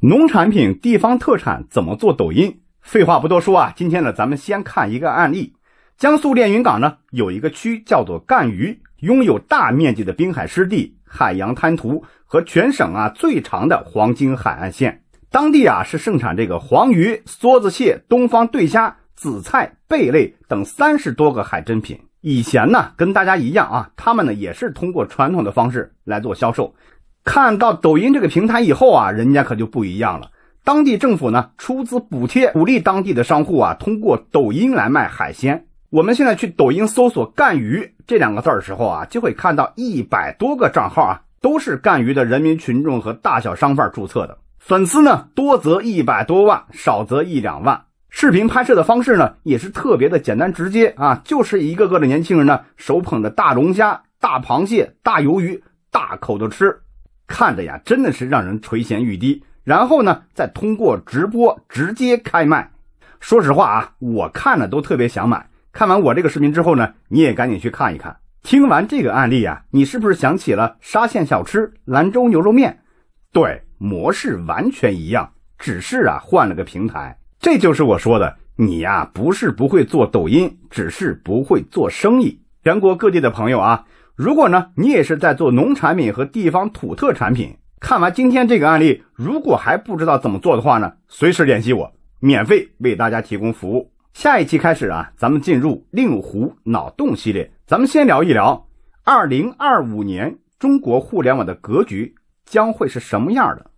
农产品、地方特产怎么做抖音？废话不多说啊，今天呢，咱们先看一个案例。江苏连云港呢有一个区叫做赣榆，拥有大面积的滨海湿地、海洋滩涂和全省啊最长的黄金海岸线。当地啊是盛产这个黄鱼、梭子蟹、东方对虾、紫菜、贝类等三十多个海珍品。以前呢跟大家一样啊，他们呢也是通过传统的方式来做销售。看到抖音这个平台以后啊，人家可就不一样了。当地政府呢出资补贴，鼓励当地的商户啊通过抖音来卖海鲜。我们现在去抖音搜索“赣榆”这两个字的时候啊，就会看到一百多个账号啊，都是赣榆的人民群众和大小商贩注册的，粉丝呢多则一百多万，少则一两万。视频拍摄的方式呢也是特别的简单直接啊，就是一个个的年轻人呢手捧着大龙虾、大螃蟹、大鱿鱼，大口的吃。看着呀，真的是让人垂涎欲滴。然后呢，再通过直播直接开卖。说实话啊，我看了都特别想买。看完我这个视频之后呢，你也赶紧去看一看。听完这个案例啊，你是不是想起了沙县小吃、兰州牛肉面？对，模式完全一样，只是啊换了个平台。这就是我说的，你呀不是不会做抖音，只是不会做生意。全国各地的朋友啊。如果呢，你也是在做农产品和地方土特产品，看完今天这个案例，如果还不知道怎么做的话呢，随时联系我，免费为大家提供服务。下一期开始啊，咱们进入令狐脑洞系列，咱们先聊一聊，二零二五年中国互联网的格局将会是什么样的。